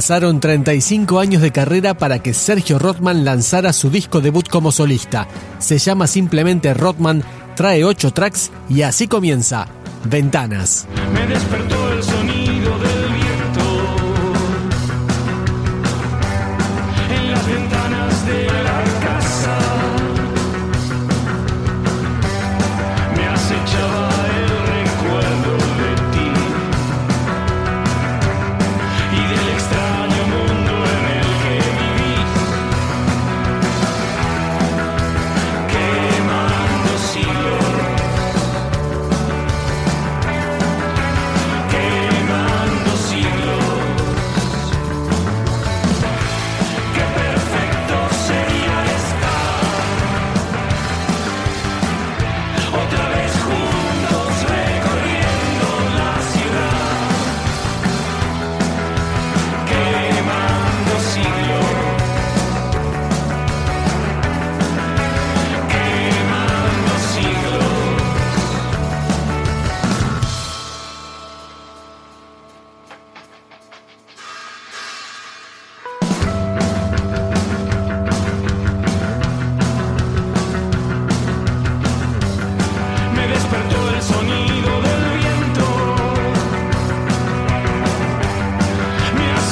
Pasaron 35 años de carrera para que Sergio Rothman lanzara su disco debut como solista. Se llama simplemente Rothman, trae 8 tracks y así comienza Ventanas.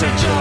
Me acechaba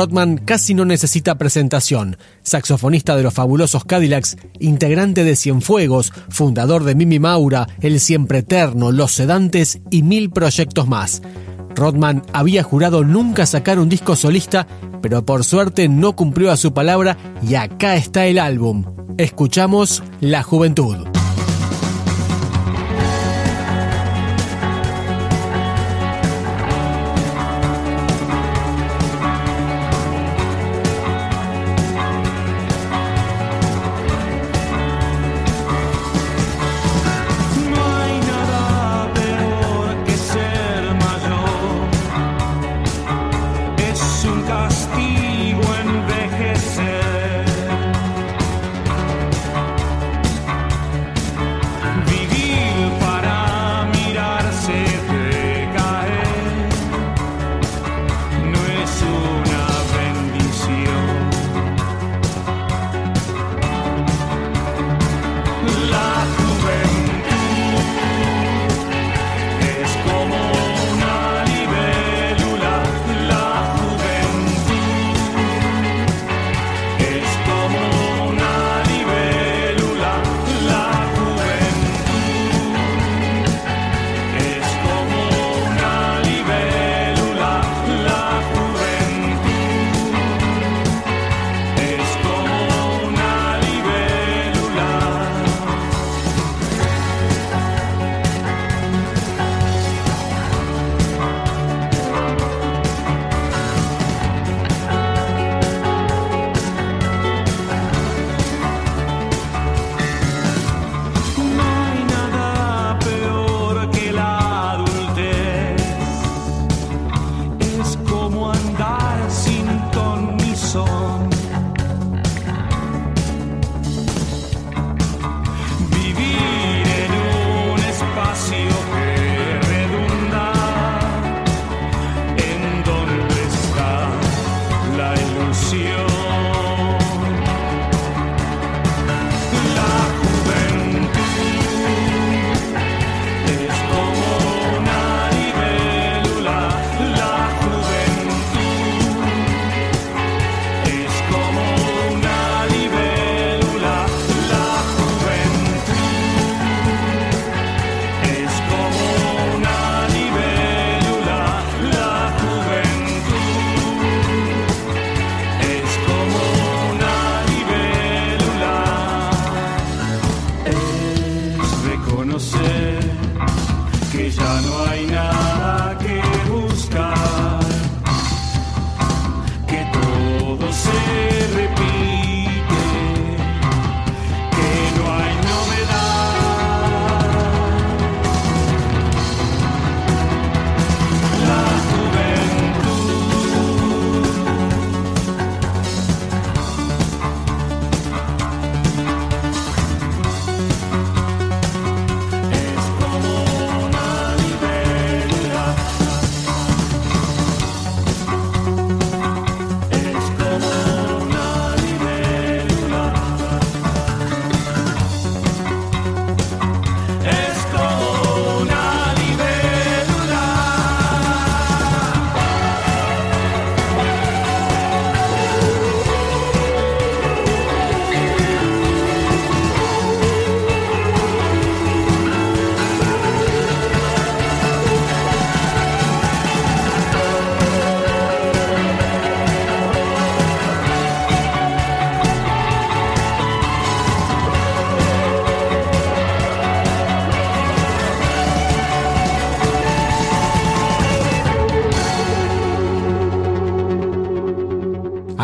Rothman casi no necesita presentación. Saxofonista de los fabulosos Cadillacs, integrante de Cienfuegos, fundador de Mimi Maura, El Siempre Eterno, Los Sedantes y mil proyectos más. Rothman había jurado nunca sacar un disco solista, pero por suerte no cumplió a su palabra y acá está el álbum. Escuchamos La Juventud.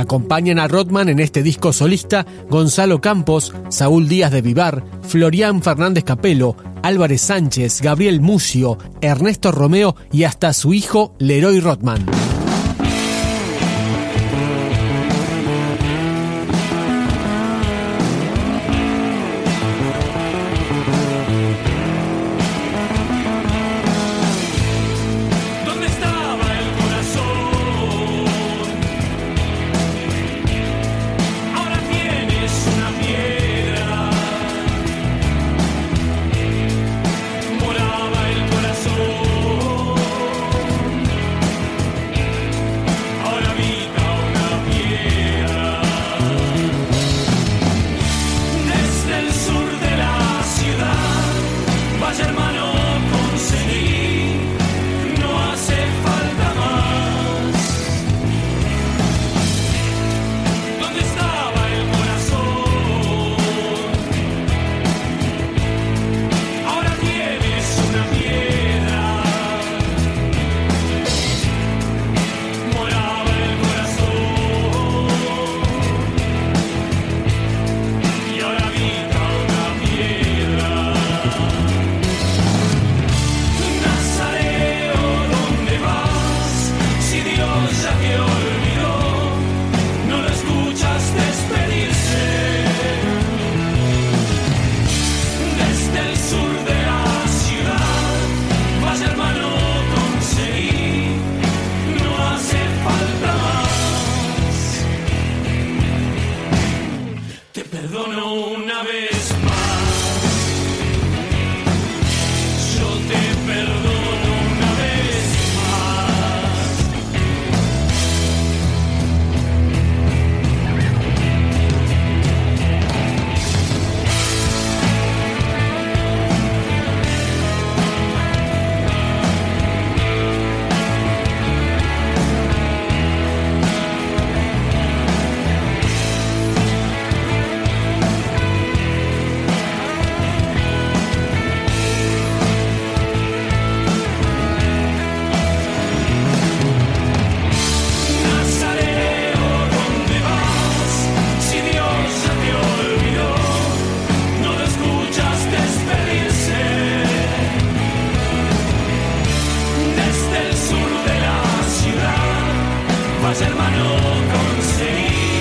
Acompañan a Rodman en este disco solista Gonzalo Campos, Saúl Díaz de Vivar, Florian Fernández Capelo, Álvarez Sánchez, Gabriel Mucio, Ernesto Romeo y hasta su hijo Leroy Rodman. no conseguir.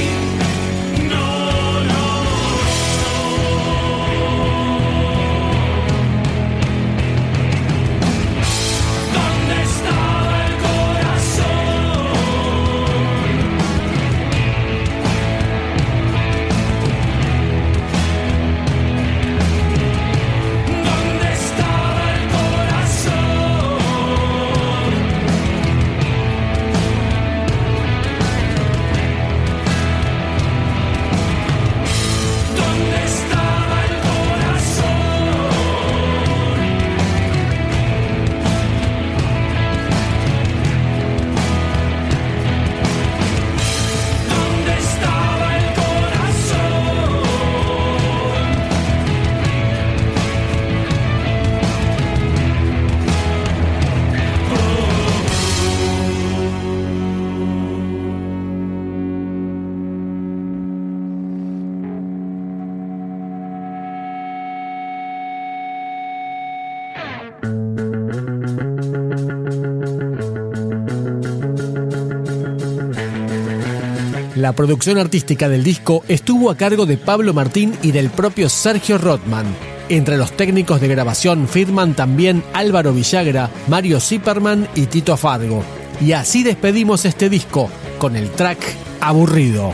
La producción artística del disco estuvo a cargo de Pablo Martín y del propio Sergio Rothman. Entre los técnicos de grabación firman también Álvaro Villagra, Mario Zipperman y Tito Fargo. Y así despedimos este disco con el track Aburrido.